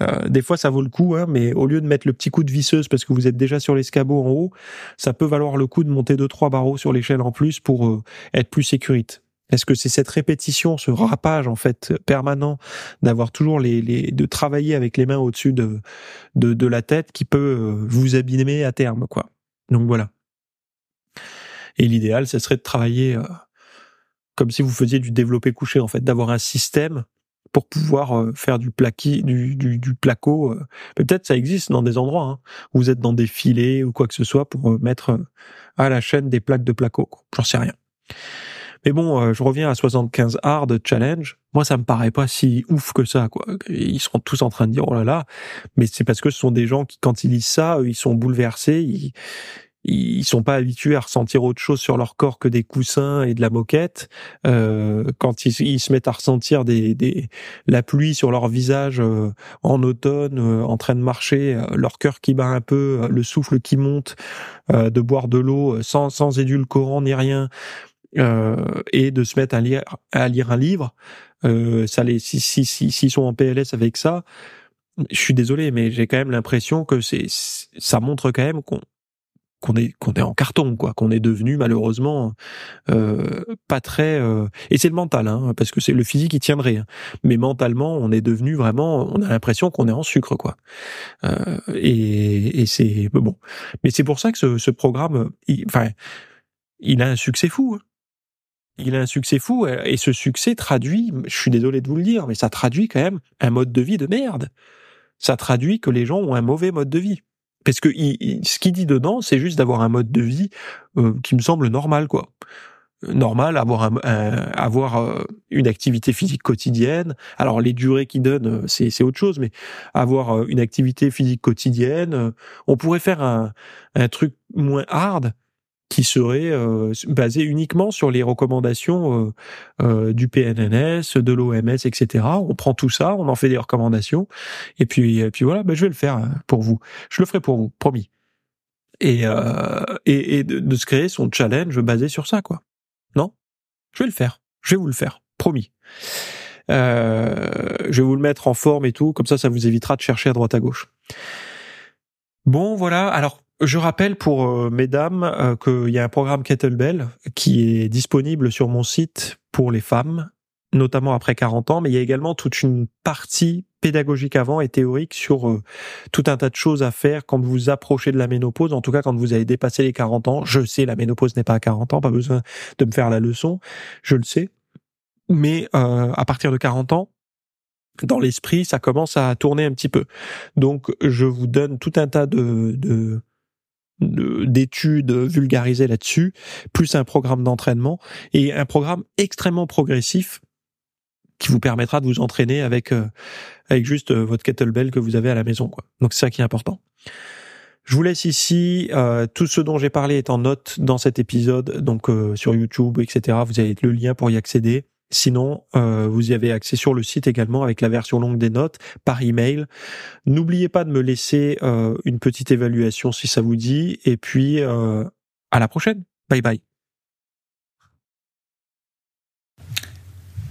euh, des fois, ça vaut le coup, hein, mais au lieu de mettre le petit coup de visseuse parce que vous êtes déjà sur l'escabeau en haut, ça peut valoir le coup de monter deux trois barreaux sur l'échelle en plus pour euh, être plus sécurite. Est-ce que c'est cette répétition, ce rapage en fait permanent d'avoir toujours les, les de travailler avec les mains au-dessus de, de, de la tête qui peut euh, vous abîmer à terme quoi. Donc voilà. Et l'idéal, ce serait de travailler euh, comme si vous faisiez du développé couché en fait, d'avoir un système pour pouvoir euh, faire du plaqui, du, du, du placo. Peut-être ça existe dans des endroits hein, où vous êtes dans des filets ou quoi que ce soit pour mettre à la chaîne des plaques de placo. J'en sais rien. Mais bon, euh, je reviens à 75 hard challenge. Moi, ça me paraît pas si ouf que ça, quoi. Ils seront tous en train de dire oh là là, mais c'est parce que ce sont des gens qui, quand ils lisent ça, ils sont bouleversés. Ils, ils sont pas habitués à ressentir autre chose sur leur corps que des coussins et de la moquette. Euh, quand ils, ils, se mettent à ressentir des, des, la pluie sur leur visage euh, en automne, euh, en train de marcher, euh, leur cœur qui bat un peu, le souffle qui monte, de boire de l'eau sans, sans édulcorant ni rien, euh, et de se mettre à lire, à lire un livre. Euh, ça les, si, si, si, s'ils sont en PLS avec ça, je suis désolé, mais j'ai quand même l'impression que c'est, ça montre quand même qu'on qu'on est qu'on est en carton quoi qu'on est devenu malheureusement euh, pas très euh... et c'est le mental hein, parce que c'est le physique qui tiendrait hein. mais mentalement on est devenu vraiment on a l'impression qu'on est en sucre quoi euh, et, et c'est bon mais c'est pour ça que ce, ce programme enfin il, a un succès fou hein il a un succès fou et ce succès traduit, je suis désolé de vous le dire, mais ça traduit quand même un mode de vie de merde. ça traduit que les gens ont un mauvais mode de vie. Parce que ce qu'il dit dedans, c'est juste d'avoir un mode de vie euh, qui me semble normal, quoi. Normal, avoir un, avoir euh, une activité physique quotidienne. Alors les durées qu'il donne, euh, c'est c'est autre chose, mais avoir une activité physique quotidienne, on pourrait faire un un truc moins hard qui serait euh, basé uniquement sur les recommandations euh, euh, du PNNS, de l'OMS, etc. On prend tout ça, on en fait des recommandations, et puis, et puis voilà, ben je vais le faire hein, pour vous. Je le ferai pour vous, promis. Et, et, et de, se créer son challenge basé sur ça, quoi. Non? Je vais le faire. Je vais vous le faire, promis. je vais vous le mettre en forme et tout, comme ça, ça vous évitera de chercher à droite à gauche. Bon, voilà. Alors, je rappelle pour euh, mesdames euh, qu'il y a un programme Kettlebell qui est disponible sur mon site pour les femmes, notamment après 40 ans, mais il y a également toute une partie pédagogique avant et théorique sur euh, tout un tas de choses à faire quand vous approchez de la ménopause, en tout cas quand vous avez dépassé les 40 ans. Je sais, la ménopause n'est pas à 40 ans, pas besoin de me faire la leçon, je le sais. Mais à partir de 40 ans, dans l'esprit, ça commence à tourner un petit peu. Donc, je vous donne tout un tas de, de d'études vulgarisées là-dessus, plus un programme d'entraînement et un programme extrêmement progressif qui vous permettra de vous entraîner avec euh, avec juste euh, votre kettlebell que vous avez à la maison quoi. Donc c'est ça qui est important. Je vous laisse ici. Euh, tout ce dont j'ai parlé est en note dans cet épisode, donc sur YouTube, etc. Vous avez le lien pour y accéder. Sinon, euh, vous y avez accès sur le site également avec la version longue des notes par email. N'oubliez pas de me laisser euh, une petite évaluation si ça vous dit. Et puis, euh, à la prochaine. Bye bye.